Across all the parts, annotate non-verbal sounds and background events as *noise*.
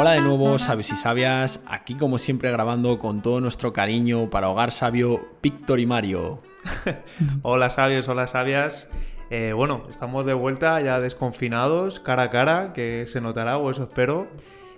Hola de nuevo, sabios y sabias, aquí como siempre grabando con todo nuestro cariño para Hogar Sabio, Víctor y Mario. *laughs* hola sabios, hola sabias. Eh, bueno, estamos de vuelta ya desconfinados, cara a cara, que se notará, o eso espero.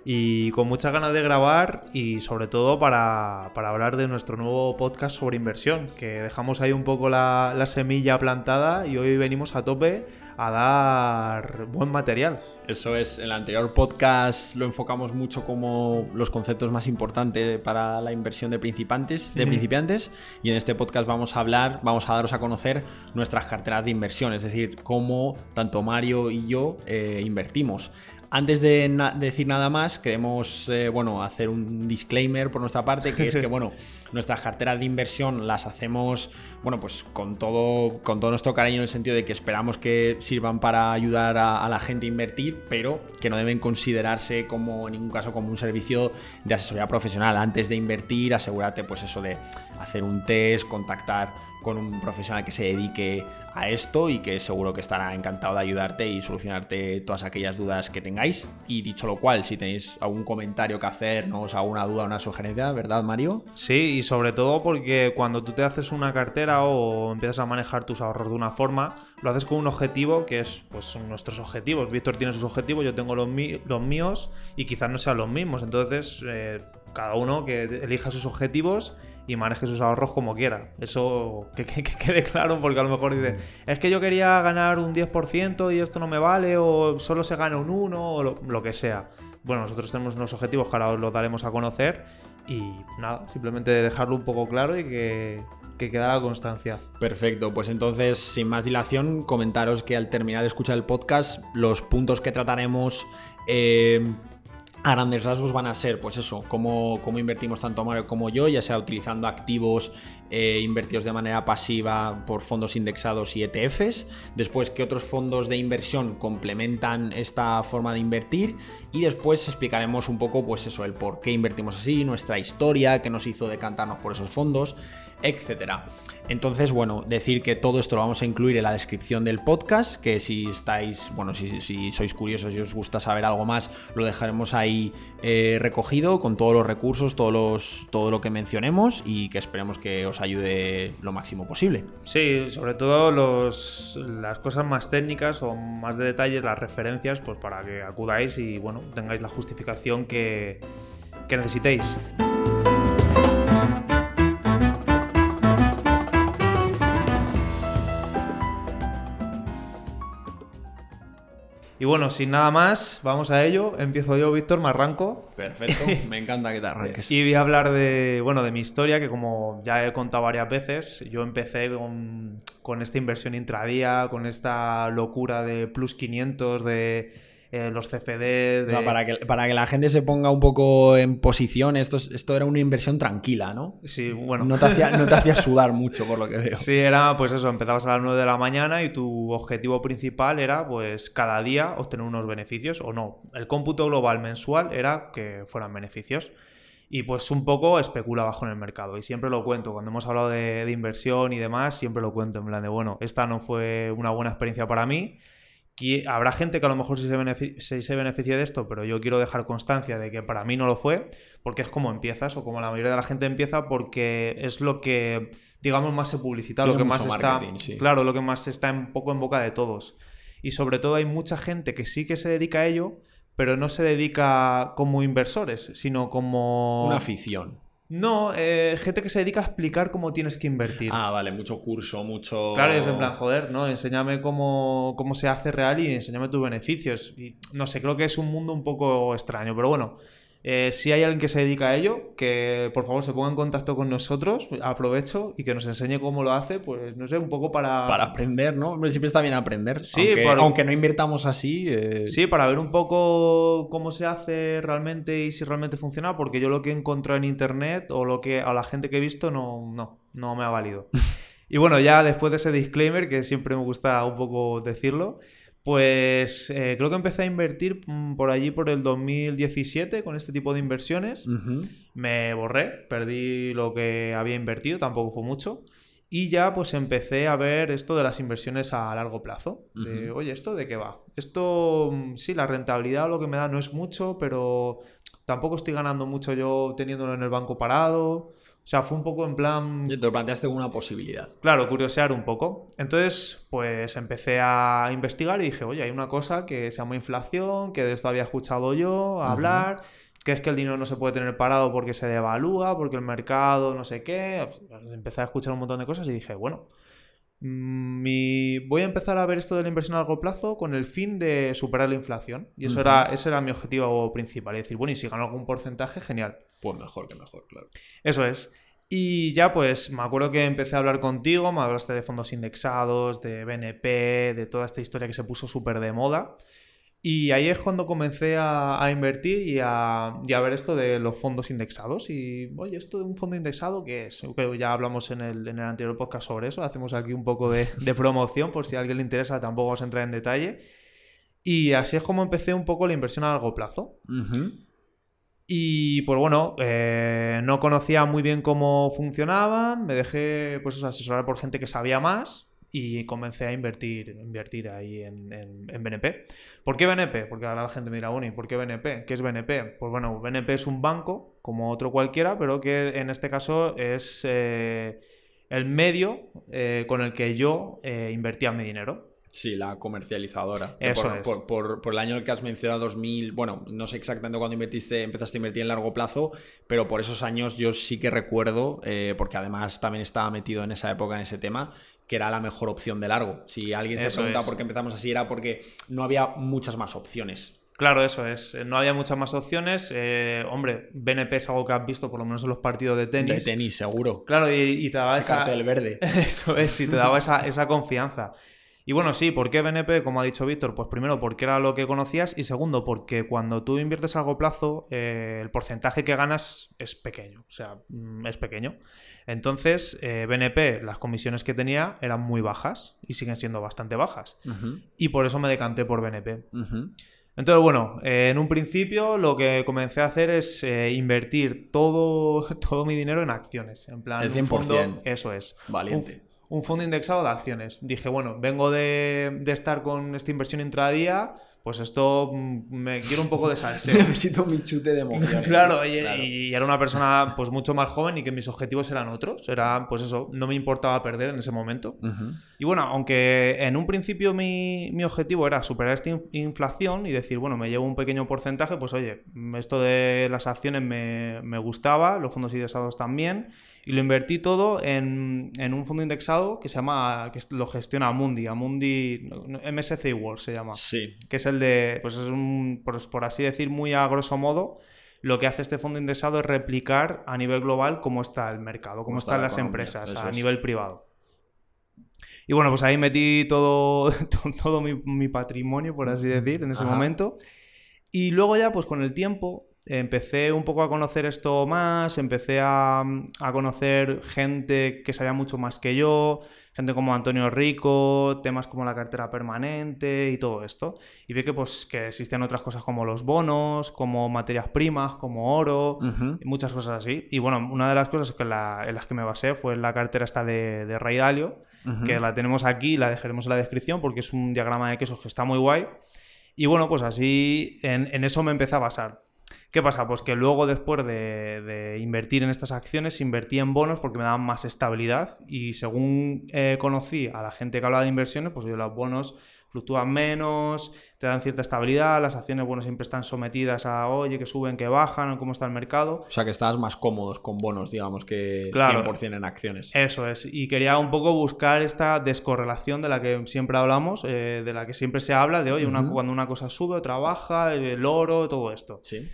Y con muchas ganas de grabar y sobre todo para, hablar de nuestro nuevo podcast sobre inversión, que dejamos ahí un poco la semilla plantada y hoy venimos a tope a dar buen material. Eso es, en el anterior podcast lo enfocamos mucho como los conceptos más importantes para la inversión de principiantes, de principiantes y en este podcast vamos a hablar, vamos a daros a conocer nuestras carteras de inversión, es decir, cómo tanto Mario y yo eh, invertimos. Antes de decir nada más, queremos eh, bueno, hacer un disclaimer por nuestra parte, que es que *laughs* bueno, nuestras carteras de inversión las hacemos bueno, pues con todo, con todo nuestro cariño en el sentido de que esperamos que sirvan para ayudar a, la gente a invertir, pero que no deben considerarse como en ningún caso como un servicio de asesoría profesional. Antes de invertir, asegúrate pues eso de hacer un test, contactar con un profesional que se dedique a esto y que seguro que estará encantado de ayudarte y solucionarte todas aquellas dudas que tengáis. Y dicho lo cual, si tenéis algún comentario que hacernos, alguna duda, una sugerencia, ¿verdad, Mario? Sí, y sobre todo porque cuando tú te haces una cartera o empiezas a manejar tus ahorros de una forma, lo haces con un objetivo que es, pues son nuestros objetivos. Víctor tiene sus objetivos, yo tengo los, los míos y quizás no sean los mismos. Entonces, eh, cada uno que elija sus objetivos y maneje sus ahorros como quiera. Eso que, quede claro, porque a lo mejor dice, es que yo quería ganar un 10% y esto no me vale, o solo se gana un 1, o lo, que sea. Bueno, nosotros tenemos unos objetivos que ahora os los daremos a conocer y nada, simplemente dejarlo un poco claro y que, que quedara constancia. Perfecto, pues entonces, sin más dilación, comentaros que al terminar de escuchar el podcast, los puntos que trataremos eh, a grandes rasgos van a ser, pues eso, cómo, cómo, invertimos tanto Mario como yo, ya sea utilizando activos eh, invertidos de manera pasiva por fondos indexados y ETFs. Después, qué otros fondos de inversión complementan esta forma de invertir. Y después explicaremos un poco, pues eso, el por qué invertimos así, nuestra historia, qué nos hizo decantarnos por esos fondos etcétera. Entonces, bueno, decir que todo esto lo vamos a incluir en la descripción del podcast, que si estáis, bueno, si, sois curiosos y os gusta saber algo más, lo dejaremos ahí eh, recogido con todos los recursos, todos los, todo lo que mencionemos y que esperemos que os ayude lo máximo posible. Sí, sobre todo los, las cosas más técnicas o más de detalles, las referencias, pues para que acudáis y, bueno, tengáis la justificación que, que necesitéis. Y bueno, sin nada más, vamos a ello. Empiezo yo, Víctor, me arranco. Perfecto, *laughs* me encanta que te arranques. y voy a hablar de, bueno, de mi historia, que como ya he contado varias veces, yo empecé con, con esta inversión intradía, con esta locura de plus 500, de eh, los CFD. para que, para que la gente se ponga un poco en posición, esto, esto era una inversión tranquila, ¿no? Sí, bueno. No te, hacía, no te hacía *laughs* sudar mucho, por lo que veo. Sí, era pues eso, empezabas a las 9 de la mañana y tu objetivo principal era pues cada día obtener unos beneficios o no. El cómputo global mensual era que fueran beneficios y pues un poco especula bajo en el mercado. Y siempre lo cuento, cuando hemos hablado de, de, inversión y demás, siempre lo cuento en plan de, bueno, esta no fue una buena experiencia para mí habrá gente que a lo mejor sí se, beneficia, de esto, pero yo quiero dejar constancia de que para mí no lo fue, porque es como empiezas, o como la mayoría de la gente empieza, porque es lo que, digamos, más se publicita, lo que más está. Claro, lo que más está un poco en boca de todos. Y sobre todo hay mucha gente que sí que se dedica a ello, pero no se dedica como inversores, sino como. Una afición. No, eh, gente que se dedica a explicar cómo tienes que invertir. Ah, vale, mucho curso, mucho. Claro, es en plan, joder, ¿no? Enséñame cómo, cómo se hace real y enséñame tus beneficios. Y no sé, creo que es un mundo un poco extraño, pero bueno. Eh, si hay alguien que se dedica a ello, que por favor se ponga en contacto con nosotros, aprovecho y que nos enseñe cómo lo hace, pues no sé, un poco para... Para aprender, ¿no? Hombre, siempre está bien aprender. Sí, aunque, no invirtamos así. Eh, sí, para ver un poco cómo se hace realmente y si realmente funciona, porque yo lo que he encontrado en internet o lo que a la gente que he visto no, no, no me ha valido. *laughs* y bueno, ya después de ese disclaimer, que siempre me gusta un poco decirlo, pues eh, creo que empecé a invertir mm, por allí por el 2017 con este tipo de inversiones. Me borré, perdí lo que había invertido, tampoco fue mucho. Y ya pues empecé a ver esto de las inversiones a largo plazo. De, Oye, ¿esto de qué va? Esto, mm, sí, la rentabilidad lo que me da no es mucho, pero tampoco estoy ganando mucho yo teniéndolo en el banco parado. O sea, fue un poco en plan... Y te lo planteaste como una posibilidad. Claro, curiosear un poco. Entonces, pues empecé a investigar y dije, oye, hay una cosa que se llama inflación, que de esto había escuchado yo hablar, que es que el dinero no se puede tener parado porque se devalúa, porque el mercado no sé qué. Empecé a escuchar un montón de cosas y dije, bueno, mi... voy a empezar a ver esto de la inversión a largo plazo con el fin de superar la inflación. Y eso era, ese era mi objetivo principal. Es decir, bueno, y si gano algún porcentaje, genial. Pues mejor que mejor, claro. Eso es. Y ya pues me acuerdo que empecé a hablar contigo, me hablaste de fondos indexados, de BNP, de toda esta historia que se puso súper de moda. Y ahí es cuando comencé a, invertir y a, ver esto de los fondos indexados. Y, oye, ¿esto de un fondo indexado qué es? que ya hablamos en el, en el, anterior podcast sobre eso. Hacemos aquí un poco de, promoción por si a alguien le interesa, tampoco os entra en detalle. Y así es como empecé un poco la inversión a largo plazo. Y pues bueno, eh, no conocía muy bien cómo funcionaban, me dejé pues asesorar por gente que sabía más y comencé a invertir, invertir ahí en, BNP. ¿Por qué BNP? Porque ahora la gente me dirá, bueno, ¿y por qué BNP? ¿Qué es BNP? Pues bueno, BNP es un banco como otro cualquiera, pero que en este caso es eh, el medio eh, con el que yo invertía mi dinero. Sí, la comercializadora. Eso por, es. Por, el año que has mencionado, 2000, bueno, no sé exactamente cuándo invertiste, empezaste a invertir en largo plazo, pero por esos años yo sí que recuerdo, eh, porque además también estaba metido en esa época en ese tema, que era la mejor opción de largo. Si alguien se pregunta por qué empezamos así, era porque no había muchas más opciones. Claro, eso es. No había muchas más opciones. Eh, hombre, BNP es algo que has visto por lo menos en los partidos de tenis. De tenis, seguro. Claro, y, te daba ese esa... cartel verde. *laughs* Eso es, y te daba esa, esa confianza. Y bueno, sí, ¿por qué BNP? Como ha dicho Víctor, pues primero porque era lo que conocías y segundo porque cuando tú inviertes a largo plazo eh, el porcentaje que ganas es pequeño, o sea, mm, es pequeño. Entonces, eh, BNP, las comisiones que tenía eran muy bajas y siguen siendo bastante bajas. Y por eso me decanté por BNP. Entonces, bueno, eh, en un principio lo que comencé a hacer es invertir todo, *laughs* todo mi dinero en acciones. En plan, el 100%. eso es. Valiente un fondo indexado de acciones. Dije, bueno, vengo de, estar con esta inversión intradía, pues esto mm, me quiero un poco de salseo. *laughs* Necesito mi chute de emociones. claro, y, era una persona pues mucho más joven y que mis objetivos eran otros. Era, pues eso, no me importaba perder en ese momento. Y bueno, aunque en un principio mi, objetivo era superar esta inflación y decir, bueno, me llevo un pequeño porcentaje, pues oye, esto de las acciones me, me gustaba, los fondos indexados también y lo invertí todo en, un fondo indexado que se llama, que lo gestiona Amundi, Amundi MSCI World se llama. Sí. Que es el de, pues es un, por, así decir, muy a grosso modo, lo que hace este fondo indexado es replicar a nivel global cómo está el mercado, cómo, están las empresas a nivel privado. Y bueno, pues ahí metí todo, *laughs* todo mi, patrimonio, por así decir, en ese momento. Y luego ya, pues con el tiempo, empecé un poco a conocer esto más, empecé a, conocer gente que sabía mucho más que yo, gente como Antonio Rico, temas como la cartera permanente y todo esto. Y vi que, pues, que existían otras cosas como los bonos, como materias primas, como oro, y muchas cosas así. Y bueno, una de las cosas que en las que me basé fue la cartera esta de, de Ray Dalio, que la tenemos aquí, la dejaremos en la descripción porque es un diagrama de quesos que está muy guay. Y bueno, pues así en, en eso me empecé a basar. ¿Qué pasa? Pues que luego después de, invertir en estas acciones, invertí en bonos porque me daban más estabilidad y según eh, conocí a la gente que hablaba de inversiones, pues los bonos fluctúan menos, te dan cierta estabilidad, las acciones, bueno, siempre están sometidas a, oye, que suben, que bajan, cómo está el mercado. O sea, que estás más cómodos con bonos, digamos, que 100% en acciones. Eso es, y quería un poco buscar esta descorrelación de la que siempre hablamos, eh, de la que siempre se habla, de, oye, cuando una cosa sube, trabaja, el oro, todo esto. Sí.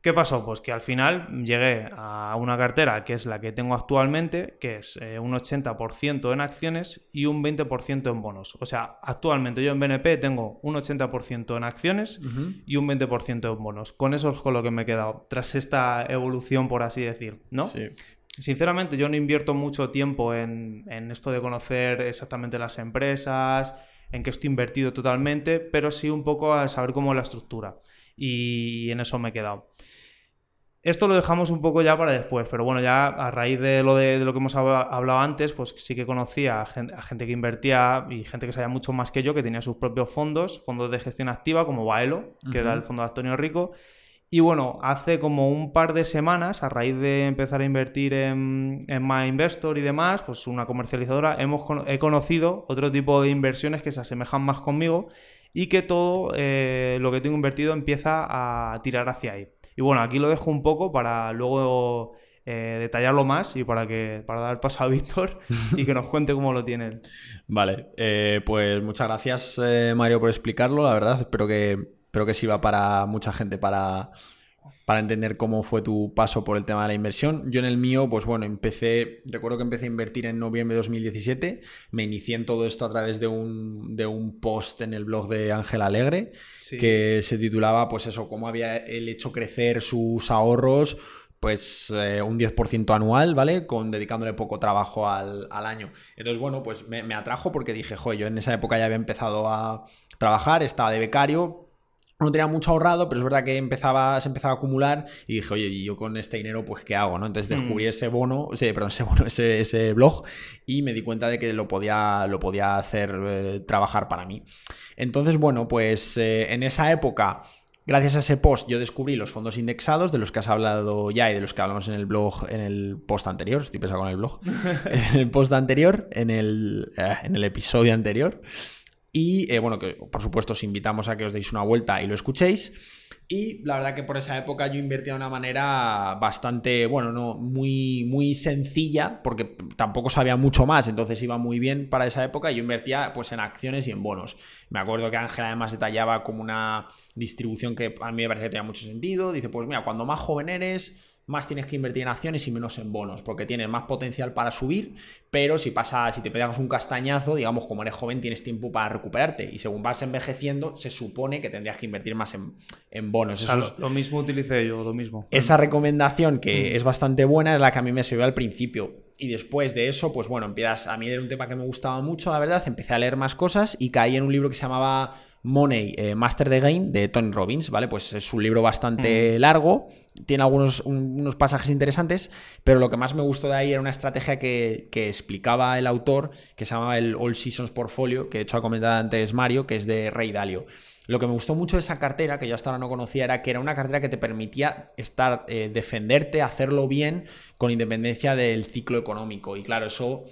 ¿Qué pasó? Pues que al final llegué a una cartera que es la que tengo actualmente, que es eh, un 80% en acciones y un 20% en bonos. O sea, actualmente yo en BNP tengo un 80% en acciones y un 20% en bonos. Con eso es con lo que me he quedado, tras esta evolución, por así decir, ¿no? Sí. Sinceramente, yo no invierto mucho tiempo en, en esto de conocer exactamente las empresas, en qué estoy invertido totalmente, pero sí un poco a saber cómo es la estructura. Y en eso me he quedado. Esto lo dejamos un poco ya para después, pero bueno, ya a raíz de lo, de, lo que hemos hablado antes, pues sí que conocía a gente, que invertía y gente que sabía mucho más que yo, que tenía sus propios fondos, fondos de gestión activa como Baelo, que era el fondo de Antonio Rico. Y bueno, hace como un par de semanas, a raíz de empezar a invertir en, en My Investor y demás, pues una comercializadora, hemos, he conocido otro tipo de inversiones que se asemejan más conmigo y que todo eh, lo que tengo invertido empieza a tirar hacia ahí. Y bueno, aquí lo dejo un poco para luego eh, detallarlo más y para que para dar paso a Víctor y que nos *laughs* cuente cómo lo tienen. Vale, eh, pues muchas gracias Mario por explicarlo, la verdad, espero que, espero que sirva para mucha gente para para entender cómo fue tu paso por el tema de la inversión. Yo en el mío, pues bueno, empecé, recuerdo que empecé a invertir en noviembre de 2017, me inicié en todo esto a través de un, de un post en el blog de Ángel Alegre, que se titulaba, pues eso, cómo había él hecho crecer sus ahorros pues eh, un 10% anual, ¿vale? Con dedicándole poco trabajo al, año. Entonces, bueno, pues me, me, atrajo porque dije, joder, yo en esa época ya había empezado a trabajar, estaba de becario, no tenía mucho ahorrado, pero es verdad que empezaba, se empezaba a acumular y dije, oye, ¿y yo con este dinero, pues, ¿qué hago? ¿no? Entonces descubrí mm. ese bono, ese, perdón, ese bono, ese, blog y me di cuenta de que lo podía, lo podía hacer eh, trabajar para mí. Entonces, bueno, pues eh, en esa época, gracias a ese post, yo descubrí los fondos indexados de los que has hablado ya y de los que hablamos en el blog, en el post anterior, estoy pensando con el blog, *laughs* en el post anterior, en el, eh, en el episodio anterior. Y eh, bueno, que por supuesto os invitamos a que os deis una vuelta y lo escuchéis. Y la verdad que por esa época yo invertía de una manera bastante, bueno, no muy, muy sencilla, porque tampoco sabía mucho más, entonces iba muy bien para esa época. Y yo invertía pues en acciones y en bonos. Me acuerdo que Ángel además detallaba como una distribución que a mí me parece que tenía mucho sentido. Dice, pues mira, cuando más joven eres, más tienes que invertir en acciones y menos en bonos, porque tienes más potencial para subir, pero si pasa, si te pegas un castañazo, digamos, como eres joven, tienes tiempo para recuperarte. Y según vas envejeciendo, se supone que tendrías que invertir más en, bonos. lo mismo utilicé yo, lo mismo. Esa recomendación que mm. es bastante buena es la que a mí me sirvió al principio. Y después de eso, pues bueno, empiezas. A mí era un tema que me gustaba mucho, la verdad. Empecé a leer más cosas y caí en un libro que se llamaba Money, eh, Master the Game, de Tony Robbins, ¿vale? Pues es un libro bastante mm. largo tiene algunos unos pasajes interesantes, pero lo que más me gustó de ahí era una estrategia que, explicaba el autor, que se llamaba el All Seasons Portfolio, que de hecho ha comentado antes Mario, que es de Rey Dalio. Lo que me gustó mucho de esa cartera, que yo hasta ahora no conocía, era que era una cartera que te permitía estar, eh, defenderte, hacerlo bien, con independencia del ciclo económico. Y claro, eso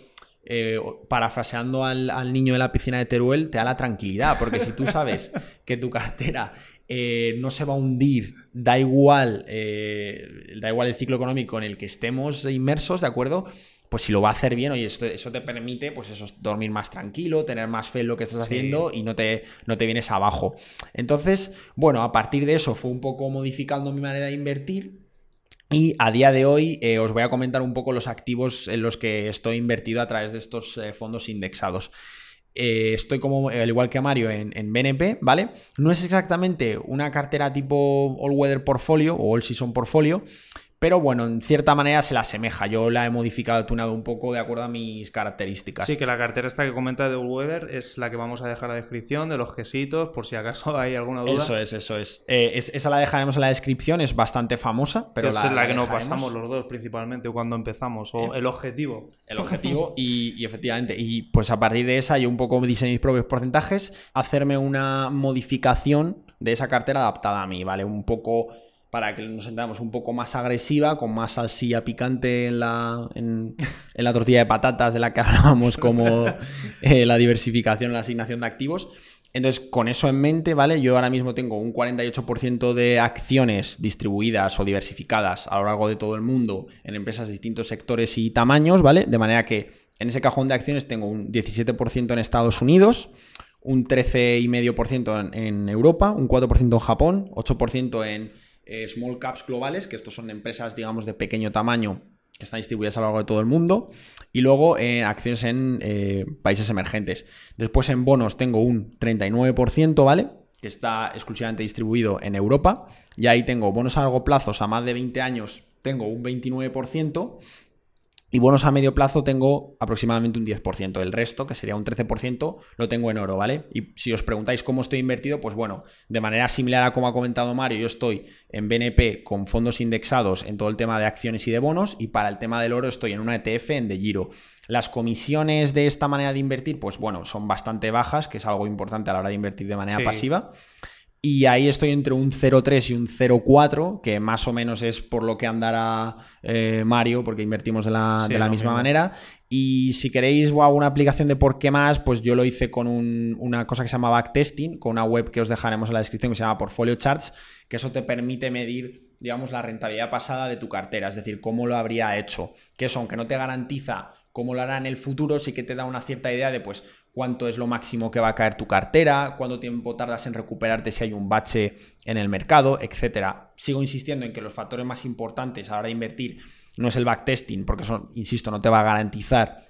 eh, parafraseando al, al, niño de la piscina de Teruel, te da la tranquilidad, porque si tú *laughs* sabes que tu cartera eh, no se va a hundir, da igual, eh, da igual el ciclo económico en el que estemos inmersos, ¿de acuerdo? Pues si lo va a hacer bien, oye, esto, eso te permite, pues eso, dormir más tranquilo, tener más fe en lo que estás haciendo y no te, no te vienes abajo. Entonces, bueno, a partir de eso fue un poco modificando mi manera de invertir. Y a día de hoy eh, os voy a comentar un poco los activos en los que estoy invertido a través de estos fondos indexados. Eh, estoy como, al igual que Mario, en, en, BNP, ¿vale? No es exactamente una cartera tipo All Weather Portfolio o All Season Portfolio, pero bueno, en cierta manera se la asemeja. Yo la he modificado, tunado un poco de acuerdo a mis características. Sí, que la cartera esta que comenta de Weather es la que vamos a dejar en la descripción de los quesitos, por si acaso *laughs* hay alguna duda. Eso es, eso es. Eh, esa la dejaremos en la descripción, es bastante famosa, pero la, es la, que nos pasamos los dos principalmente cuando empezamos, o el objetivo. El objetivo, y, y, efectivamente, y pues a partir de esa yo un poco diseñé mis propios porcentajes, hacerme una modificación de esa cartera adaptada a mí, ¿vale? Un poco para que nos entendamos un poco más agresiva, con más salsilla picante en la, en, la tortilla de patatas de la que *laughs* hablábamos como eh, la diversificación, la asignación de activos. Entonces, con eso en mente, ¿vale? Yo ahora mismo tengo un 48% de acciones distribuidas o diversificadas a lo largo de todo el mundo en empresas de distintos sectores y tamaños, ¿vale? De manera que en ese cajón de acciones tengo un 17% en Estados Unidos, un 13,5% en, en Europa, un 4% en Japón, 8% en eh, small caps globales, que estos son empresas, digamos, de pequeño tamaño que están distribuidas a lo largo de todo el mundo, y luego eh, acciones en eh, países emergentes. Después en bonos tengo un 39%, ¿vale? Que está exclusivamente distribuido en Europa, y ahí tengo bonos a largo plazo, a más de 20 años, tengo un 29%, Y bonos a medio plazo tengo aproximadamente un 10%. El resto, que sería un 13%, lo tengo en oro, ¿vale? Y si os preguntáis cómo estoy invertido, pues bueno, de manera similar a como ha comentado Mario, yo estoy en BNP con fondos indexados en todo el tema de acciones y de bonos y para el tema del oro estoy en una ETF en De Giro. Las comisiones de esta manera de invertir, pues bueno, son bastante bajas, que es algo importante a la hora de invertir de manera pasiva. Y ahí estoy entre un 0,3 y un 0,4, que más o menos es por lo que andará eh, Mario, porque invertimos de la, misma manera. Y si queréis una aplicación de por qué más, pues yo lo hice con una cosa que se llama backtesting, con una web que os dejaremos en la descripción que se llama Portfolio Charts, que eso te permite medir, digamos, la rentabilidad pasada de tu cartera, es decir, cómo lo habría hecho. Que eso, aunque no te garantiza cómo lo hará en el futuro, sí que te da una cierta idea de, pues, cuánto es lo máximo que va a caer tu cartera, cuánto tiempo tardas en recuperarte si hay un bache en el mercado, etcétera. Sigo insistiendo en que los factores más importantes a la hora de invertir no es el backtesting, porque eso, insisto, no te va a garantizar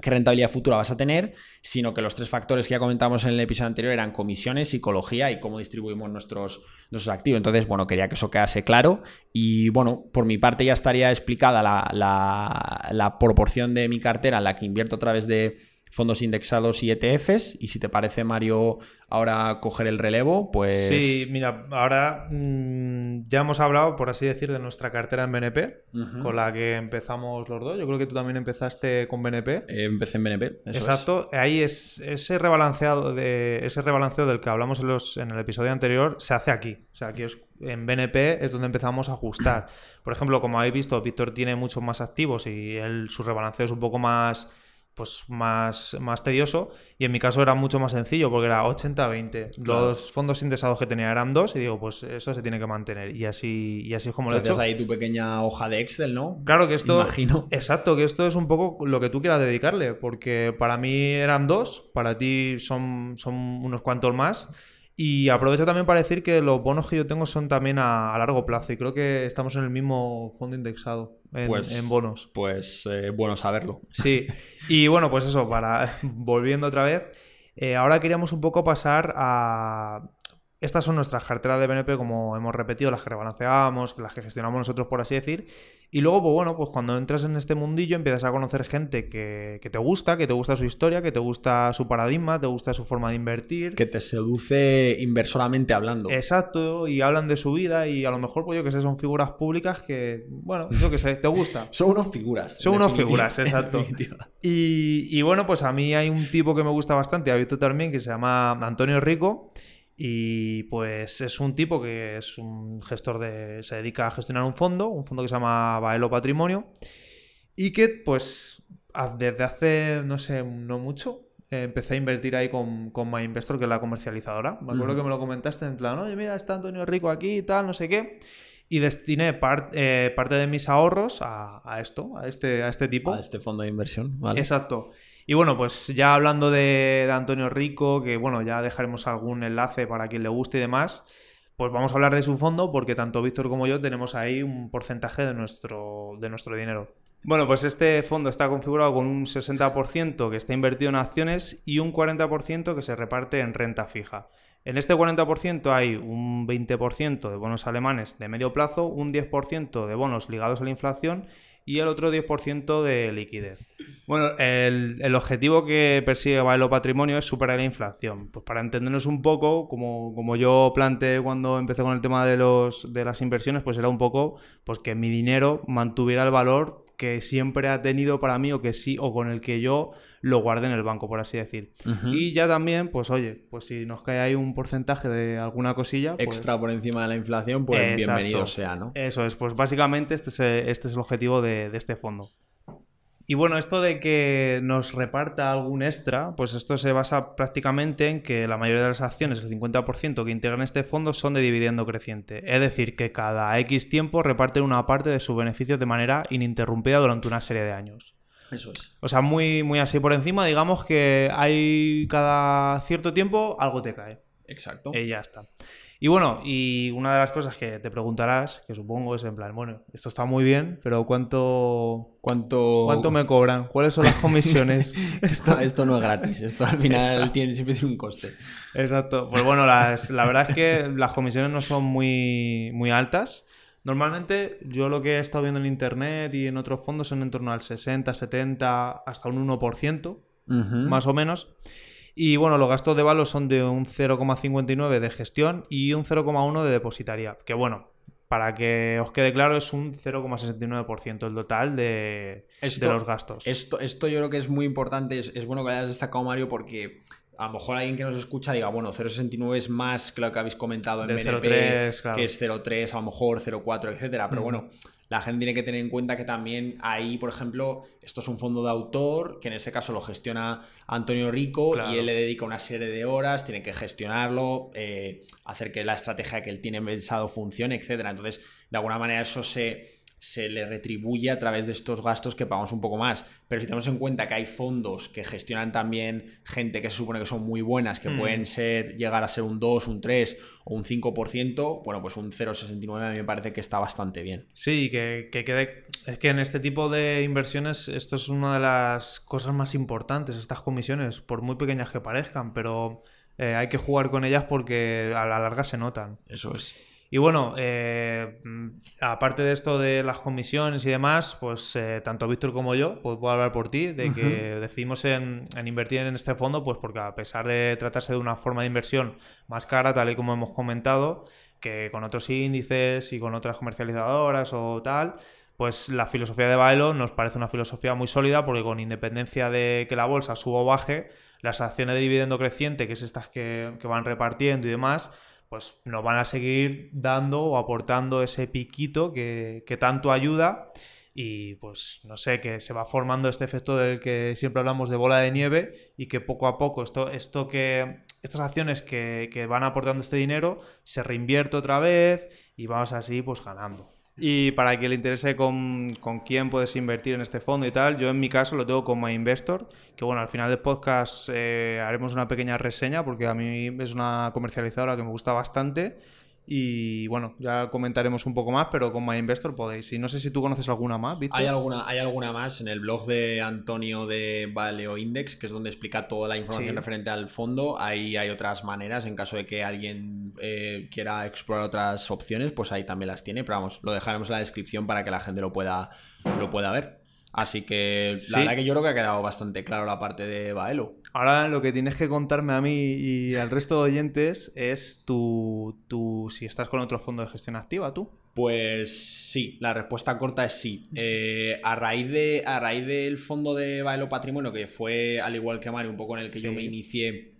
qué rentabilidad futura vas a tener, sino que los tres factores que ya comentamos en el episodio anterior eran comisiones, psicología y cómo distribuimos nuestros, nuestros activos. Entonces, bueno, quería que eso quedase claro. Y bueno, por mi parte ya estaría explicada la, la proporción de mi cartera en la que invierto a través de fondos indexados y ETFs. Y si te parece, Mario, ahora coger el relevo, pues... Sí, mira, ahora mm, ya hemos hablado, por así decir, de nuestra cartera en BNP, con la que empezamos los dos. Yo creo que tú también empezaste con BNP. Eh, empecé en BNP. Exacto. Ahí es ese rebalanceado de ese rebalanceo del que hablamos en, los, en el episodio anterior se hace aquí. O sea, aquí en BNP es donde empezamos a ajustar. Por ejemplo, como habéis visto, Víctor tiene muchos más activos y él, su rebalanceo es un poco más pues más, más tedioso y en mi caso era mucho más sencillo porque era 80-20. Los fondos indexados que tenía eran dos y digo, pues eso se tiene que mantener y así, y así es como lo he hecho. ahí tu pequeña hoja de Excel, ¿no? Claro que esto... Imagino. *laughs* Exacto, que esto es un poco lo que tú quieras dedicarle porque para mí eran dos, para ti son, son unos cuantos más y aprovecho también para decir que los bonos que yo tengo son también a, largo plazo y creo que estamos en el mismo fondo indexado en, pues, bonos. Pues eh, bueno saberlo. Sí, y bueno, pues eso, para *laughs* volviendo otra vez, eh, ahora queríamos un poco pasar a... Estas son nuestras carteras de BNP, como hemos repetido, las que rebalanceábamos, las que gestionamos nosotros, por así decir. Y luego, pues bueno, pues cuando entras en este mundillo empiezas a conocer gente que, te gusta, que te gusta su historia, que te gusta su paradigma, te gusta su forma de invertir. Que te seduce inversoramente hablando. Exacto, y hablan de su vida y a lo mejor, pues yo que sé, son figuras públicas que, bueno, yo que sé, te gusta. *laughs* son unos figuras. Son unos figuras, exacto. Y, y, bueno, pues a mí hay un tipo que me gusta bastante, ha visto también, que se llama Antonio Rico. Y pues es un tipo que es un gestor de. se dedica a gestionar un fondo, un fondo que se llama Baelo Patrimonio. Y que, pues, desde hace, no sé, no mucho, empecé a invertir ahí con, con MyInvestor, que es la comercializadora. Me acuerdo que me lo comentaste en plan, oye, mira, está Antonio Rico aquí y tal, no sé qué. Y destiné eh, parte de mis ahorros a, a, esto, a este, a este tipo. A este fondo de inversión, Exacto. Y bueno, pues ya hablando de, Antonio Rico, que bueno, ya dejaremos algún enlace para quien le guste y demás, pues vamos a hablar de su fondo porque tanto Víctor como yo tenemos ahí un porcentaje de nuestro, de nuestro dinero. Bueno, pues este fondo está configurado con un 60% que está invertido en acciones y un 40% que se reparte en renta fija. En este 40% hay un 20% de bonos alemanes de medio plazo, un 10% de bonos ligados a la inflación y el otro 10% de liquidez. Bueno, el, objetivo que persigue Bailo Patrimonio es superar la inflación. Pues para entendernos un poco, como, como yo planteé cuando empecé con el tema de, los, de las inversiones, pues era un poco pues que mi dinero mantuviera el valor que siempre ha tenido para mí o que sí, o con el que yo lo guarde en el banco, por así decir. Y ya también, pues oye, pues si nos cae ahí un porcentaje de alguna cosilla. Pues Extra por encima de la inflación, pues bienvenido sea, ¿no? Eso es, pues básicamente este es, este es el objetivo de, de este fondo. Y bueno, esto de que nos reparta algún extra, pues esto se basa prácticamente en que la mayoría de las acciones, el 50% que integran este fondo, son de dividendo creciente. Es decir, que cada X tiempo reparten una parte de sus beneficios de manera ininterrumpida durante una serie de años. Eso es. O sea, muy, muy así por encima, digamos que hay cada cierto tiempo algo te cae. Exacto. Y ya está. Y bueno, y una de las cosas que te preguntarás, que supongo es en plan, bueno, esto está muy bien, pero ¿cuánto, cuánto... ¿cuánto me cobran? ¿Cuáles son las comisiones? *laughs* esto, esto no es gratis, esto al final tiene, siempre tiene un coste. Exacto. Pues bueno, la verdad es que las comisiones no son muy, muy altas Normalmente yo lo que he estado viendo en internet y en otros fondos son en torno al 60, 70, hasta un 1%, más o menos. Y bueno, los gastos de valo son de un 0,59 de gestión y un 0,1 de depositaria. Que bueno, para que os quede claro, es un 0,69% el total de, los gastos. Esto, esto yo creo que es muy importante. Es, es bueno que hayas destacado, Mario, porque a lo mejor alguien que nos escucha diga, bueno, 0,69 es más que lo que habéis comentado en BNP, que es 0,3, a lo mejor 0,4, etcétera. Pero bueno, la gente tiene que tener en cuenta que también ahí, por ejemplo, esto es un fondo de autor, que en ese caso lo gestiona Antonio Rico y él le dedica una serie de horas, tiene que gestionarlo, eh, hacer que la estrategia que él tiene pensado funcione, etcétera. Entonces, de alguna manera eso se se le retribuye a través de estos gastos que pagamos un poco más. Pero si tenemos en cuenta que hay fondos que gestionan también gente que se supone que son muy buenas, que mm. pueden ser llegar a ser un 2, un 3 o un 5%, bueno, pues un 0,69 a mí me parece que está bastante bien. Sí, que, que quede... Es que en este tipo de inversiones esto es una de las cosas más importantes, estas comisiones, por muy pequeñas que parezcan, pero eh, hay que jugar con ellas porque a la larga se notan. Eso es. Y bueno, eh, mm, aparte de esto de las comisiones y demás, pues eh, tanto Víctor como yo, pues puedo hablar por ti, de que decidimos en, invertir en este fondo, pues porque a pesar de tratarse de una forma de inversión más cara, tal y como hemos comentado, que con otros índices y con otras comercializadoras o tal, pues la filosofía de Baelo nos parece una filosofía muy sólida porque con independencia de que la bolsa suba o baje, las acciones de dividendo creciente, que es estas que, que van repartiendo y demás, pues nos van a seguir dando o aportando ese piquito que, tanto ayuda y pues no sé, que se va formando este efecto del que siempre hablamos de bola de nieve y que poco a poco esto, esto que estas acciones que, que van aportando este dinero se reinvierte otra vez y vamos así pues ganando. Y para que le interese con, quién puedes invertir en este fondo y tal, yo en mi caso lo tengo con MyInvestor, que bueno, al final del podcast eh, haremos una pequeña reseña porque a mí es una comercializadora que me gusta bastante y bueno, ya comentaremos un poco más, pero con MyInvestor podéis. Y no sé si tú conoces alguna más, Víctor. Hay alguna, hay alguna más en el blog de Antonio de Valeo Index, que es donde explica toda la información referente al fondo. Ahí hay otras maneras, en caso de que alguien eh, quiera explorar otras opciones, pues ahí también las tiene. Pero vamos, lo dejaremos en la descripción para que la gente lo pueda, lo pueda ver. Así que la verdad que yo creo que ha quedado bastante claro la parte de Baelo. Ahora lo que tienes que contarme a mí y al resto de oyentes es tu, si estás con otro fondo de gestión activa, tú. Pues sí, la respuesta corta es sí. Eh, a, raíz de, a raíz del fondo de Baelo Patrimonio, que fue al igual que Mario, un poco en el que yo me inicié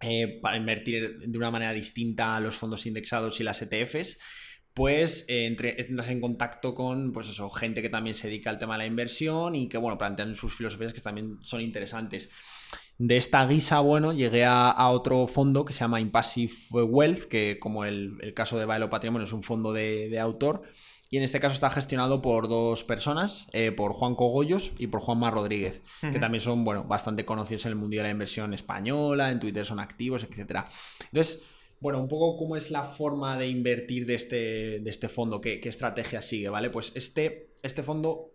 eh, para invertir de una manera distinta a los fondos indexados y las ETFs, pues eh, entras en contacto con pues eso, gente que también se dedica al tema de la inversión y que bueno, plantean sus filosofías que también son interesantes. De esta guisa, bueno, llegué a, otro fondo que se llama Impassive Wealth, que como el, caso de Bailo Patrimonio es un fondo de, autor, y en este caso está gestionado por dos personas, eh, por Juan Cogollos y por Juanma Rodríguez, que también son, bueno, bastante conocidos en el mundo de la inversión española, en Twitter son activos, etc. Entonces, bueno, un poco cómo es la forma de invertir de este, de este fondo, qué, estrategia sigue, ¿vale? Pues este, este fondo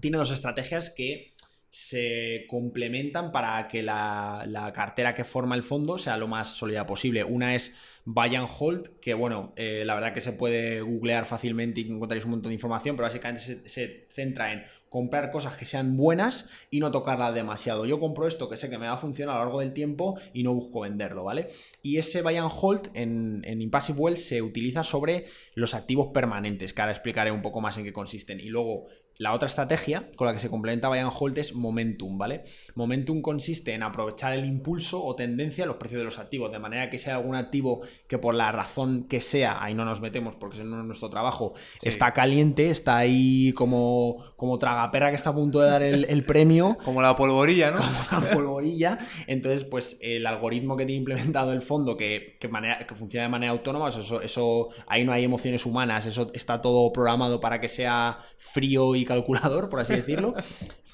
tiene dos estrategias que se complementan para que la, la, cartera que forma el fondo sea lo más sólida posible. Una es buy and hold, que bueno, eh, la verdad que se puede googlear fácilmente y encontraréis un montón de información, pero básicamente se, centra en comprar cosas que sean buenas y no tocarlas demasiado. Yo compro esto que sé que me va a funcionar a lo largo del tiempo y no busco venderlo, ¿vale? Y ese buy and hold en, en Impassive Wealth se utiliza sobre los activos permanentes, que ahora explicaré un poco más en qué consisten. Y luego la otra estrategia con la que se complementa Buy and Hold es Momentum, ¿vale? Momentum consiste en aprovechar el impulso o tendencia a los precios de los activos, de manera que sea algún activo que por la razón que sea, ahí no nos metemos porque no es nuestro trabajo, está caliente, está ahí como, como tragaperra que está a punto de dar el, premio. *laughs* como la polvorilla, ¿no? Como la *laughs* polvorilla. Entonces, pues el algoritmo que tiene implementado el fondo, que, manera, que funciona de manera autónoma, eso, eso, ahí no hay emociones humanas, eso está todo programado para que sea frío y calculador, por así decirlo. *laughs*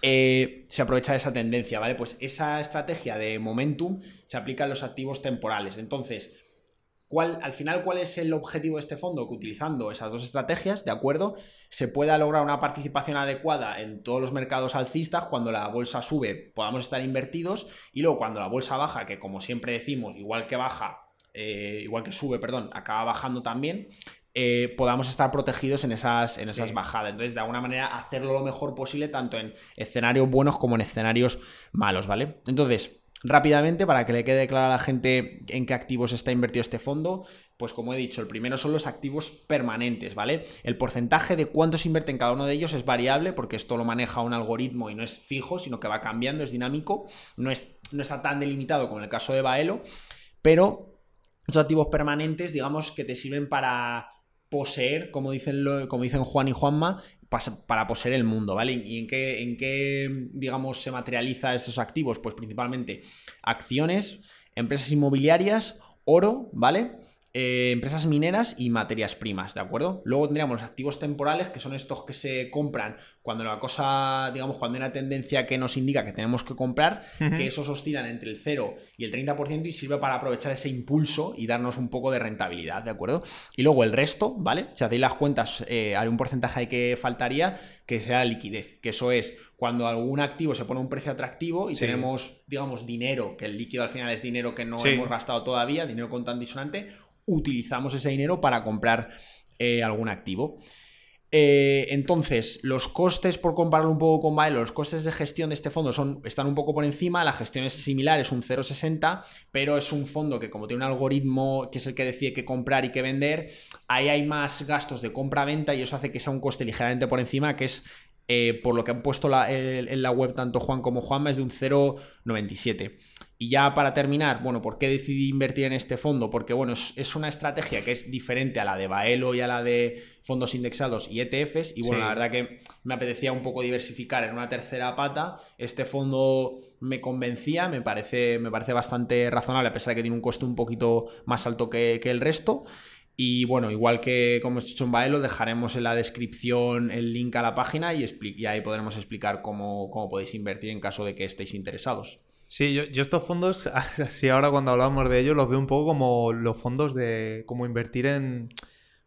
Eh, se aprovecha de esa tendencia, ¿vale? Pues esa estrategia de momentum se aplica en los activos temporales. Entonces, ¿Cuál, al final, ¿cuál es el objetivo de este fondo? Que utilizando esas dos estrategias, ¿de acuerdo? Se pueda lograr una participación adecuada en todos los mercados alcistas. Cuando la bolsa sube, podamos estar invertidos. Y luego, cuando la bolsa baja, que como siempre decimos, igual que baja, eh, igual que sube, perdón, acaba bajando también, eh, podamos estar protegidos en esas, en esas bajadas. Entonces, de alguna manera, hacerlo lo mejor posible, tanto en escenarios buenos como en escenarios malos, ¿vale? Entonces, rápidamente, para que le quede claro a la gente en qué activos está invertido este fondo, pues como he dicho, el primero son los activos permanentes, ¿vale? El porcentaje de cuánto se invierte en cada uno de ellos es variable porque esto lo maneja un algoritmo y no es fijo, sino que va cambiando, es dinámico, no, es, no está tan delimitado como en el caso de Baelo, pero esos activos permanentes, digamos, que te sirven para poseer, como dicen, como dicen Juan y Juanma, para poseer el mundo, ¿vale? ¿Y en qué, en qué, digamos, se materializa estos activos? Pues principalmente acciones, empresas inmobiliarias, oro, ¿vale? Eh, empresas mineras y materias primas, ¿de acuerdo? Luego tendríamos los activos temporales, que son estos que se compran cuando la cosa, digamos, cuando hay una tendencia que nos indica que tenemos que comprar, que esos oscilan entre el 0 y el 30% y sirve para aprovechar ese impulso y darnos un poco de rentabilidad, ¿de acuerdo? Y luego el resto, ¿vale? Si hacéis las cuentas, eh, hay un porcentaje que faltaría, que sea la liquidez, que eso es cuando algún activo se pone a un precio atractivo y tenemos, digamos, dinero, que el líquido al final es dinero que no hemos gastado todavía, dinero con tan disonante, utilizamos ese dinero para comprar eh, algún activo. Eh, entonces, los costes, por compararlo un poco con Bael, los costes de gestión de este fondo son, están un poco por encima, la gestión es similar, es un 0,60, pero es un fondo que como tiene un algoritmo que es el que decide qué comprar y qué vender, ahí hay más gastos de compra-venta y eso hace que sea un coste ligeramente por encima, que es eh, por lo que han puesto en la web tanto Juan como Juanma, es de un 0,97. Y ya para terminar, bueno, ¿por qué decidí invertir en este fondo? Porque, bueno, es, una estrategia que es diferente a la de Baelo y a la de fondos indexados y ETFs. Y bueno, la verdad que me apetecía un poco diversificar en una tercera pata. Este fondo me convencía, me parece, me parece bastante razonable, a pesar de que tiene un coste un poquito más alto que, el resto. Y bueno, igual que como hemos dicho en Baelo, dejaremos en la descripción el link a la página y, y ahí podremos explicar cómo, cómo podéis invertir en caso de que estéis interesados. Sí, yo, estos fondos, *laughs* así ahora cuando hablamos de ellos, los veo un poco como los fondos de. como invertir en.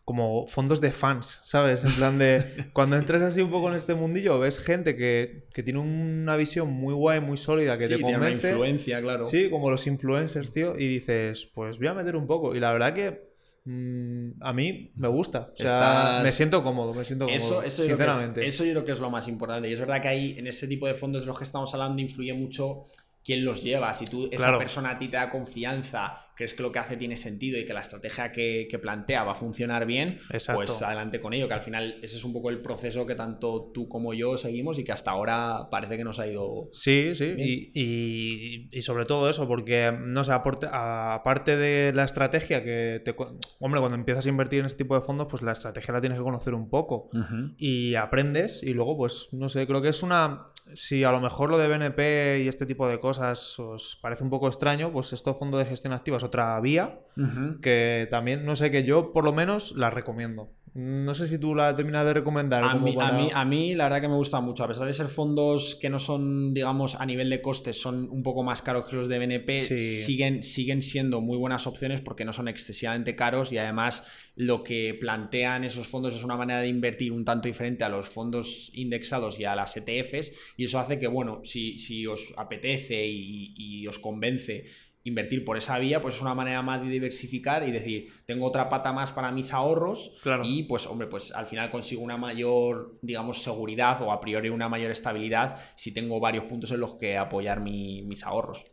como fondos de fans, ¿sabes? En plan de. *laughs* cuando entres así un poco en este mundillo, ves gente que, tiene una visión muy guay, muy sólida, que te convence. Tiene una influencia, claro. Sí, como los influencers, tío, y dices, pues voy a meter un poco. Y la verdad que. Mm, a mí me gusta. O sea, me siento cómodo, me siento cómodo. Eso, sinceramente. eso yo creo que es lo más importante. Y es verdad que ahí, en ese tipo de fondos de los que estamos hablando, influye mucho quién los lleva, si tú, esa persona a ti te da confianza crees que lo que hace tiene sentido y que la estrategia que, plantea va a funcionar bien, pues adelante con ello, que al final ese es un poco el proceso que tanto tú como yo seguimos y que hasta ahora parece que nos ha ido. Sí, sí, y, sobre todo eso, porque, no sé, aparte de la estrategia que te. Hombre, cuando empiezas a invertir en este tipo de fondos, pues la estrategia la tienes que conocer un poco y aprendes y luego, pues, no sé, creo que es una. Si a lo mejor lo de BNP y este tipo de cosas os parece un poco extraño, pues estos fondos de gestión activa otra vía que también, no sé, que yo por lo menos la recomiendo. No sé si tú la terminas de recomendar. A mí, a, mí, a mí, la verdad que me gusta mucho. A pesar de ser fondos que no son, digamos, a nivel de costes, son un poco más caros que los de BNP, siguen, siguen siendo muy buenas opciones porque no son excesivamente caros y además lo que plantean esos fondos es una manera de invertir un tanto diferente a los fondos indexados y a las ETFs y eso hace que, bueno, si, si os apetece y os convence invertir por esa vía, pues es una manera más de diversificar y decir, tengo otra pata más para mis ahorros y pues hombre, pues al final consigo una mayor, digamos, seguridad o a priori una mayor estabilidad si tengo varios puntos en los que apoyar mis ahorros.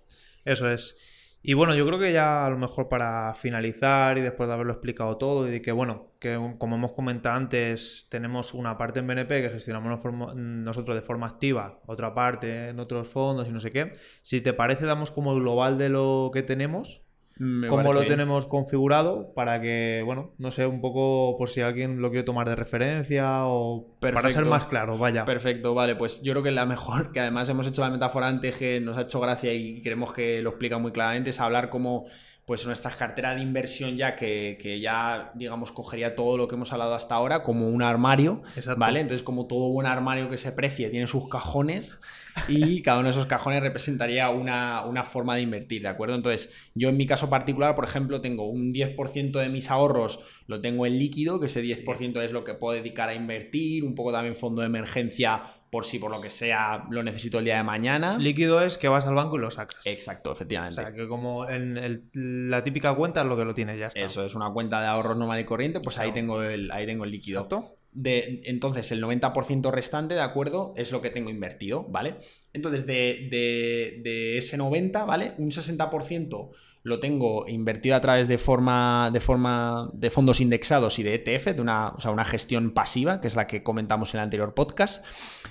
Eso es. Y bueno, yo creo que ya a lo mejor para finalizar y después de haberlo explicado todo y de que, bueno, que como hemos comentado antes, tenemos una parte en BNP que gestionamos nosotros de forma activa, otra parte en otros fondos y no sé qué. Si te parece, damos como global de lo que tenemos cómo lo tenemos configurado para que, bueno, no sé, un poco por si alguien lo quiere tomar de referencia o para ser más claro, vaya. Perfecto, vale, pues yo creo que la mejor, que además hemos hecho la metáfora antes que nos ha hecho gracia y queremos que lo explica muy claramente, es hablar como pues nuestra cartera de inversión ya que, que, ya, digamos, cogería todo lo que hemos hablado hasta ahora como un armario, ¿vale? Entonces, como todo buen armario que se precie tiene sus cajones, y *laughs* cada uno de esos cajones representaría una, forma de invertir, ¿de acuerdo? Entonces, yo en mi caso particular, por ejemplo, tengo un 10% de mis ahorros, lo tengo en líquido, que ese 10% es lo que puedo dedicar a invertir, un poco también fondo de emergencia por si por lo que sea lo necesito el día de mañana. Líquido es que vas al banco y lo sacas. Exacto, O efectivamente. sea, que como en el- la típica cuenta es lo que lo tienes, ya está. Eso es una cuenta de ahorros normal y corriente, pues ahí tengo el, ahí tengo el líquido. Exacto. De, entonces, el 90% restante, ¿de acuerdo? Es lo que tengo invertido, ¿vale? Entonces, de, de- de ese 90, ¿vale? Un 60% lo tengo invertido a través de forma, de forma de fondos indexados y de ETF, de una, o sea, una gestión pasiva, que es la que comentamos en el anterior podcast.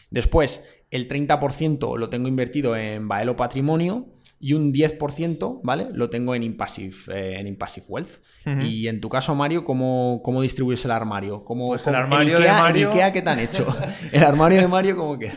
Después, el 30% lo tengo invertido en Baelo Patrimonio y un 10%, ¿vale? Lo tengo en Impassive, eh, en Impassive Wealth. Y en tu caso, Mario, ¿cómo, cómo distribuyes el armario? ¿Cómo, Pues el armario en de Mario- en Ikea, ¿qué te han hecho? *laughs* el armario de Mario, ¿cómo queda?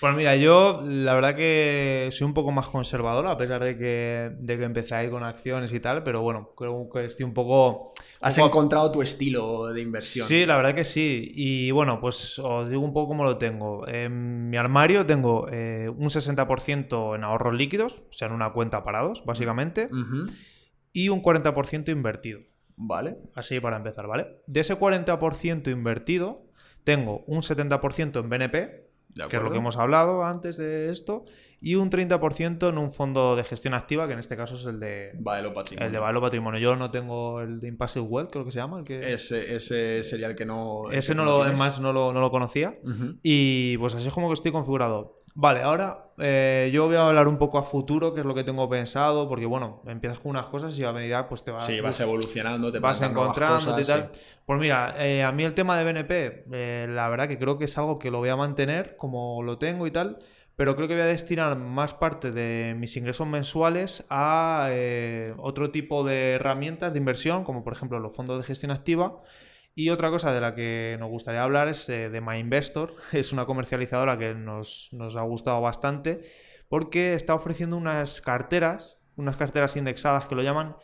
Pues mira, yo la verdad que soy un poco más conservador, a pesar de que, de que empecé ahí con acciones y tal, pero bueno, creo que estoy un poco... Has encontrado tu estilo de inversión. Sí, la verdad que sí. Y bueno, pues os digo un poco cómo lo tengo. En mi armario tengo eh, un 60% en ahorros líquidos, o sea, en una cuenta parados, básicamente, y un 40% invertido. Vale. Así para empezar, ¿vale? De ese 40% invertido, tengo un 70% en BNP, que es lo que hemos hablado antes de esto, y un 30% en un fondo de gestión activa, que en este caso es el de, Baelo Patrimonio. el de Patrimonio. Yo no tengo el de Impassive Wealth, creo que se llama. el que... Ese, ese sería el que no. Ese que no lo, es más, no lo, no lo conocía. Y pues así es como que estoy configurado. Vale, ahora eh, yo voy a hablar un poco a futuro, que es lo que tengo pensado, porque bueno, empiezas con unas cosas y a medida pues te vas, Sí, vas evolucionando, te vas encontrando y tal. sí. Pues mira, eh, a mí el tema de BNP, eh, la verdad que creo que es algo que lo voy a mantener como lo tengo y tal, pero creo que voy a destinar más parte de mis ingresos mensuales a eh, otro tipo de herramientas de inversión, como por ejemplo los fondos de gestión activa. Y otra cosa de la que nos gustaría hablar es eh, de MyInvestor. *laughs* Es una comercializadora que nos, nos ha gustado bastante porque está ofreciendo unas carteras, unas carteras indexadas que lo llaman,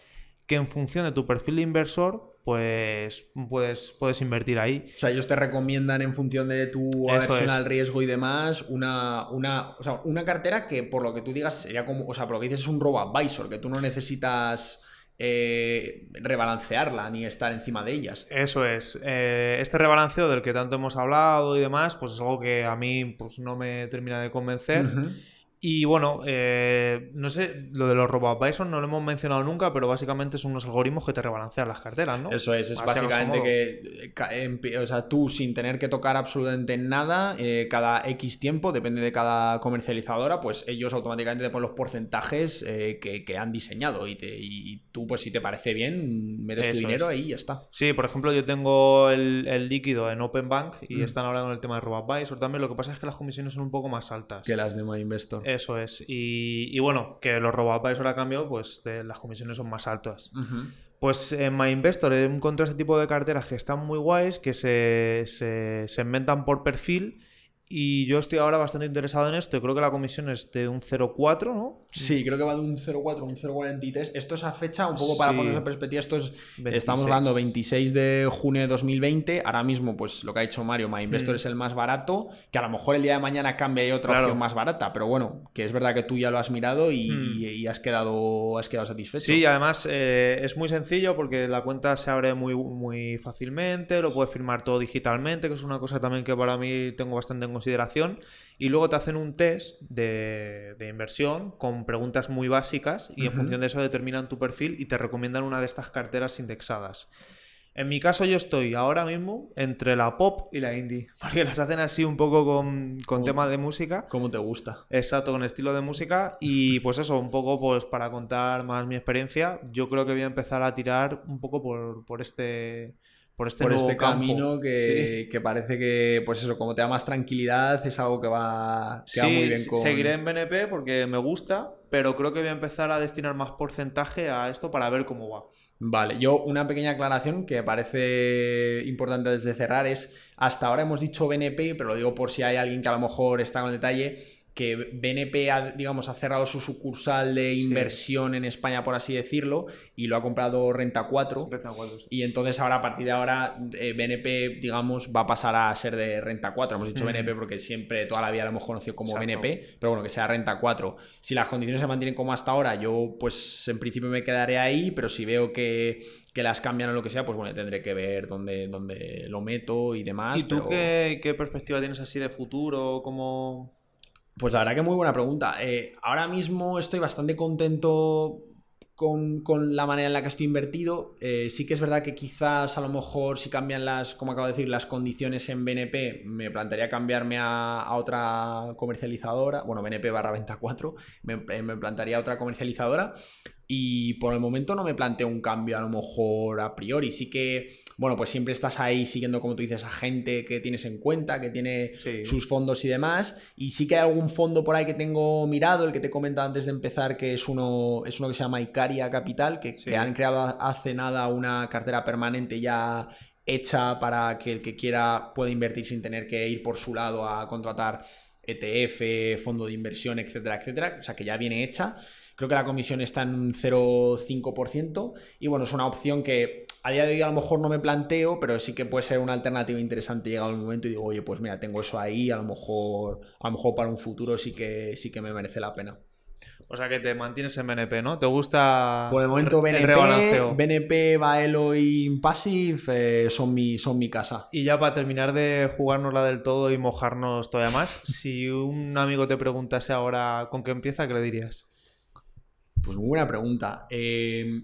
que en función de tu perfil de inversor, pues puedes, puedes invertir ahí. O sea, ellos te recomiendan en función de tu aversión al riesgo y demás, una, una, o sea, una cartera que por lo que tú digas sería como, o sea, por lo que dices es un robo advisor, que tú no necesitas eh, rebalancearla ni estar encima de ellas. Eso es. Eh, este rebalanceo del que tanto hemos hablado y demás, pues es algo que a mí pues, no me termina de convencer. Y bueno, eh, no sé, lo de los robo-advisors no lo hemos mencionado nunca, pero básicamente son unos algoritmos que te rebalancean las carteras, ¿no? Eso es, es Así básicamente que eh, empi- o sea, tú sin tener que tocar absolutamente nada, eh, cada X tiempo, depende de cada comercializadora, pues ellos automáticamente te ponen los porcentajes eh, que, que han diseñado y, te- y tú, pues si te parece bien, metes tu dinero es. ahí y ya está. Sí, por ejemplo, yo tengo el, el líquido en Open Bank y Mm. están hablando del tema de robo-advisor también. Lo que pasa es que las comisiones son un poco más altas. Que las de MyInvestor. Eso es. Y, y bueno, que los robo-advisor a cambio, pues de- las comisiones son más altas. Pues en MyInvestor he encontrado ese tipo de carteras que están muy guays, que se, se, se inventan por perfil. Y yo estoy ahora bastante interesado en esto. Creo que la comisión es de un 0,4, ¿no? Sí, creo que va de un 0,4 a un 0,43. Esto es a fecha, un poco para Sí. ponerse en perspectiva, esto es, 26. estamos hablando 26 de junio de 2020. Ahora mismo, pues lo que ha dicho Mario, MyInvestor Hmm. es el más barato, que a lo mejor el día de mañana cambia y hay otra Claro. opción más barata, pero bueno, que es verdad que tú ya lo has mirado y, Hmm. y- y has, quedado, has quedado satisfecho. Sí, y además eh, es muy sencillo porque la cuenta se abre muy, muy fácilmente, lo puedes firmar todo digitalmente, que es una cosa también que para mí tengo bastante en consideración. Y luego te hacen un test de, de inversión con preguntas muy básicas y en función de eso determinan tu perfil y te recomiendan una de estas carteras indexadas. En mi caso yo estoy ahora mismo entre la pop y la indie, *laughs* porque las hacen así un poco con, con Como- tema de música. ¿Cómo te gusta? Exacto, con estilo de música. Y pues eso, un poco pues para contar más mi experiencia, yo creo que voy a empezar a tirar un poco por, por este. Por este, Por nuevo este camino que, Sí. que parece que, pues eso, como te da más tranquilidad, es algo que va, que va Sí, muy bien con... seguiré en BNP porque me gusta, pero creo que voy a empezar a destinar más porcentaje a esto para ver cómo va. Vale, yo una pequeña aclaración que parece importante desde cerrar es, hasta ahora hemos dicho BNP, pero lo digo por si hay alguien que a lo mejor está con el detalle, que BNP ha, digamos, ha cerrado su sucursal de inversión en España, por así decirlo, y lo ha comprado Renta 4. Renta 4, sí. Y entonces ahora, a partir de ahora, eh, BNP, digamos, va a pasar a ser de Renta 4. Hemos dicho Mm. BNP porque siempre, toda la vida lo hemos conocido como Exacto. BNP, pero bueno, que sea Renta 4. Si las condiciones se mantienen como hasta ahora, yo pues en principio me quedaré ahí, pero si veo que, que las cambian o lo que sea, pues bueno, tendré que ver dónde, dónde lo meto y demás. ¿Y tú pero- qué, qué perspectiva tienes así de futuro? ¿Cómo...? Pues la verdad que muy buena pregunta. Eh, ahora mismo estoy bastante contento con, con la manera en la que estoy invertido. Eh, sí que es verdad que quizás a lo mejor si cambian las, como acabo de decir, las condiciones en BNP, me plantearía cambiarme a, a otra comercializadora. Bueno, BNP barra venta 4, me, eh, me plantearía otra comercializadora. Y por el momento no me planteo un cambio a lo mejor a priori. Sí que, bueno, pues siempre estás ahí siguiendo, como tú dices, a gente que tienes en cuenta, que tiene Sí. sus fondos y demás. Y sí que hay algún fondo por ahí que tengo mirado, el que te he comentado antes de empezar, que es uno, es uno que se llama Icaria Capital, que, Sí. que han creado hace nada una cartera permanente ya hecha para que el que quiera pueda invertir sin tener que ir por su lado a contratar ETF, fondo de inversión, etcétera, etcétera. O sea que ya viene hecha. Creo que la comisión está en un 0,5%. Y bueno, es una opción que a día de hoy a lo mejor no me planteo, pero sí que puede ser una alternativa interesante llegado el momento y digo, oye, pues mira, tengo eso ahí, a lo mejor, a lo mejor para un futuro sí que, sí que me merece la pena. O sea, que te mantienes en BNP, ¿no? ¿Te gusta Por el momento el BNP? BNP, Baelo y Impassive eh, son, mi, son mi casa. Y ya para terminar de jugárnosla del todo y mojarnos todavía más, *laughs* si un amigo te preguntase ahora con qué empieza, ¿qué le dirías? Pues muy buena pregunta. Eh,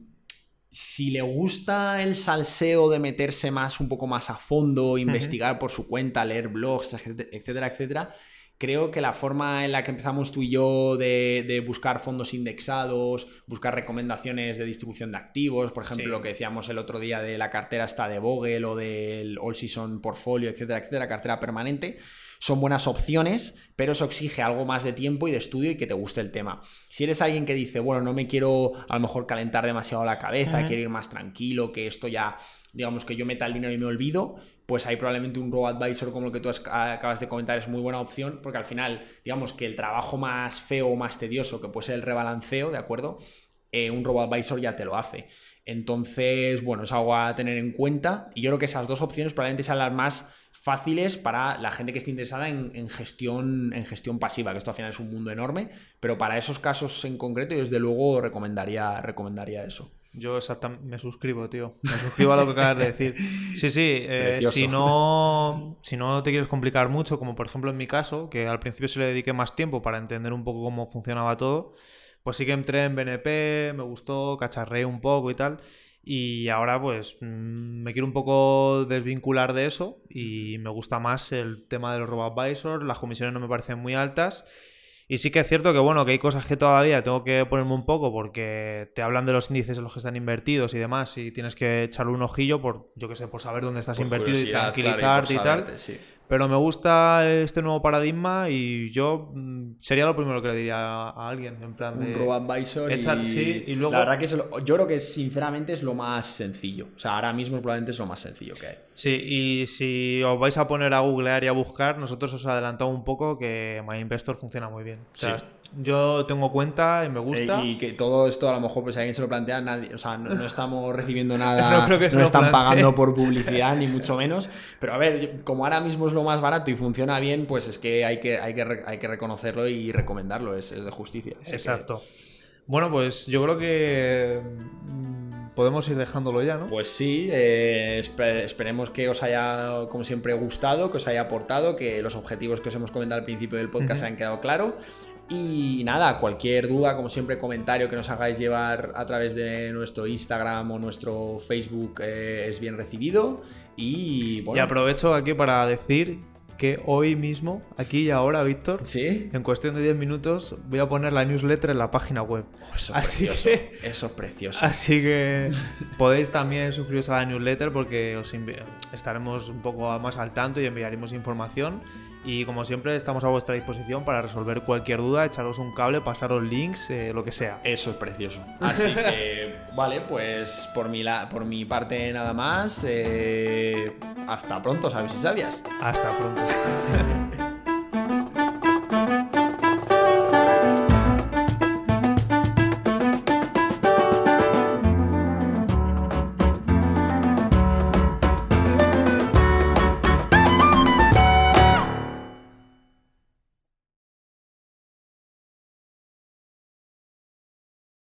si le gusta el salseo de meterse más, un poco más a fondo, investigar por su cuenta, leer blogs, etcétera, etcétera, creo que la forma en la que empezamos tú y yo de, de buscar fondos indexados, buscar recomendaciones de distribución de activos, por ejemplo, Sí. lo que decíamos el otro día de la cartera esta de Vogel o del All Season Portfolio, etcétera, etcétera, cartera permanente, son buenas opciones, pero eso exige algo más de tiempo y de estudio y que te guste el tema. Si eres alguien que dice, bueno, no me quiero a lo mejor calentar demasiado la cabeza, quiero ir más tranquilo, que esto ya, digamos que yo meta el dinero y me olvido, pues ahí probablemente un robo advisor como lo que tú acabas de comentar es muy buena opción, porque al final, digamos que el trabajo más feo o más tedioso, que puede ser el rebalanceo, ¿de acuerdo? Eh, un robo advisor ya te lo hace. Entonces, bueno, es algo a tener en cuenta. Y yo creo que esas dos opciones probablemente sean las más fáciles para la gente que esté interesada en, en gestión, en gestión pasiva, que esto al final es un mundo enorme, pero para esos casos en concreto, yo desde luego recomendaría, recomendaría eso. Yo exactamente me suscribo, tío. Me suscribo a lo que acabas de decir. Sí, sí. eh, si, no, si no te quieres complicar mucho, como por ejemplo en mi caso, que al principio se le dediqué más tiempo para entender un poco cómo funcionaba todo, pues sí que entré en BNP, me gustó, cacharré un poco y tal. Y ahora pues mm, me quiero un poco desvincular de eso y me gusta más el tema de los robo-advisors, las comisiones no me parecen muy altas. Y sí que es cierto que, bueno, que hay cosas que todavía tengo que ponerme un poco porque te hablan de los índices en los que están invertidos y demás y tienes que echarle un ojillo por, yo qué sé, por saber dónde estás invertido y tranquilizarte y, tal. Pero me gusta este nuevo paradigma y yo mm, sería lo primero que le diría a, alguien, en plan de... Un robo advisor Echar- y, sí, y luego- La verdad que es lo- yo creo que sinceramente es lo más sencillo. O sea, ahora mismo probablemente es lo más sencillo que hay. Sí, y si os vais a poner a googlear y a buscar, nosotros os adelantamos un poco que MyInvestor funciona muy bien. O sea, Sí. Yo tengo cuenta y me gusta. Eh, Y que todo esto a lo mejor, pues si alguien se lo plantea, nadie, o sea, no, no estamos recibiendo *laughs* nada, No creo que se no están plantee. pagando por *laughs* publicidad, ni mucho menos. Pero a ver, como ahora mismo es lo más barato y funciona bien, pues es que hay que, hay que, hay que reconocerlo y recomendarlo, es, es de justicia. Así que- Exacto. Bueno, pues yo creo que mm, podemos ir dejándolo ya, ¿no? Pues sí, eh, espe- esperemos que os haya, como siempre, gustado, que os haya aportado, que los objetivos que os hemos comentado al principio del podcast Ujú. hayan quedado claro. Y nada, cualquier duda, como siempre, comentario que nos hagáis llevar a través de nuestro Instagram o nuestro Facebook eh, es bien recibido. Y aprovecho aquí para decir que hoy mismo, aquí y ahora, Víctor, sí, en cuestión de 10 minutos, voy a poner la newsletter en la página web. Oh, eso es Así precioso. que- Eso es precioso. Así que podéis también suscribiros a la newsletter porque os estaremos un poco más al tanto y enviaremos información. Y como siempre, estamos a vuestra disposición para resolver cualquier duda, echaros un cable, pasaros links, eh, lo que sea. Eso es precioso. *laughs* Así que, vale, pues por mi, la- por mi parte nada más. eh, hasta pronto, ¿sabes y sabias? Hasta pronto. *laughs*